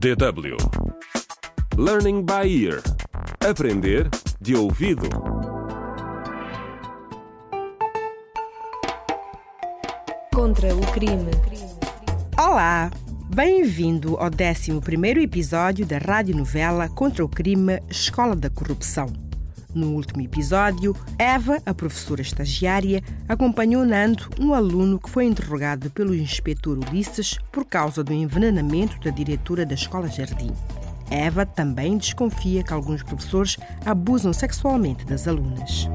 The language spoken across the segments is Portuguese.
DW Learning by Ear Aprender de ouvido. Contra o crime. Olá! Bem-vindo ao 11 episódio da radionovela Contra o Crime Escola da Corrupção. No último episódio, Eva, a professora estagiária, acompanhou Nando, um aluno que foi interrogado pelo inspetor Ulisses por causa do envenenamento da diretora da escola Jardim. Eva também desconfia que alguns professores abusam sexualmente das alunas.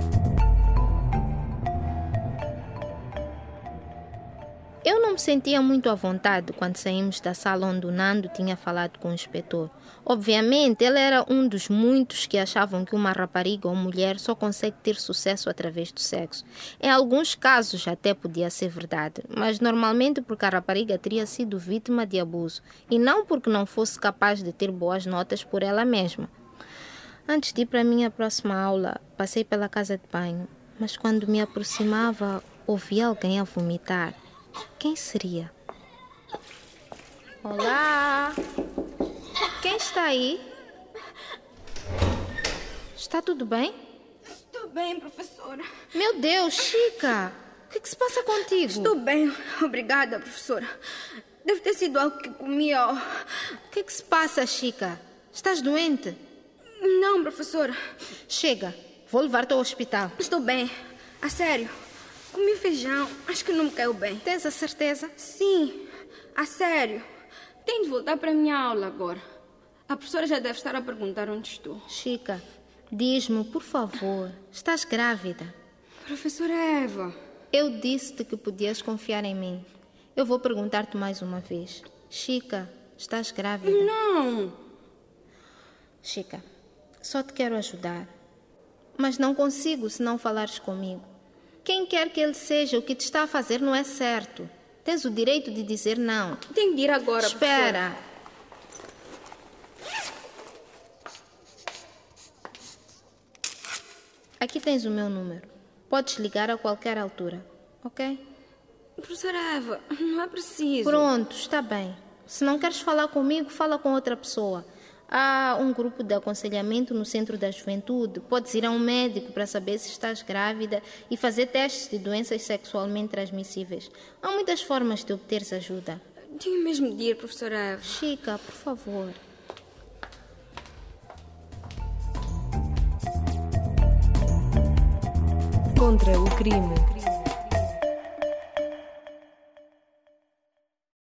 Eu não me sentia muito à vontade quando saímos da sala onde o Nando tinha falado com o inspetor. Obviamente, ele era um dos muitos que achavam que uma rapariga ou mulher só consegue ter sucesso através do sexo. Em alguns casos até podia ser verdade, mas normalmente porque a rapariga teria sido vítima de abuso e não porque não fosse capaz de ter boas notas por ela mesma. Antes de ir para a minha próxima aula, passei pela casa de banho, mas quando me aproximava, ouvi alguém a vomitar. Quem seria? Olá! Quem está aí? Está tudo bem? Estou bem, professora. Meu Deus, Chica! O que, que se passa contigo? Estou bem, obrigada, professora. Deve ter sido algo que comi ao... O que, que se passa, Chica? Estás doente? Não, professora. Chega, vou levar-te ao hospital. Estou bem. A sério. Comi feijão. Acho que não me caiu bem. Tens a certeza? Sim. A sério. Tenho de voltar para a minha aula agora. A professora já deve estar a perguntar onde estou. Chica, diz-me, por favor, estás grávida? Professora Eva. Eu disse-te que podias confiar em mim. Eu vou perguntar-te mais uma vez. Chica, estás grávida? Não. Chica, só te quero ajudar. Mas não consigo se não falares comigo. Quem quer que ele seja, o que te está a fazer não é certo. Tens o direito de dizer não. Tenho de ir agora, Espera. professora. Aqui tens o meu número. Podes ligar a qualquer altura, ok? Professora Eva, não é preciso. Pronto, está bem. Se não queres falar comigo, fala com outra pessoa. Há um grupo de aconselhamento no Centro da Juventude. Podes ir a um médico para saber se estás grávida e fazer testes de doenças sexualmente transmissíveis. Há muitas formas de obteres ajuda. Tenho mesmo de ir, professora Eva. Chica, por favor. Contra o crime.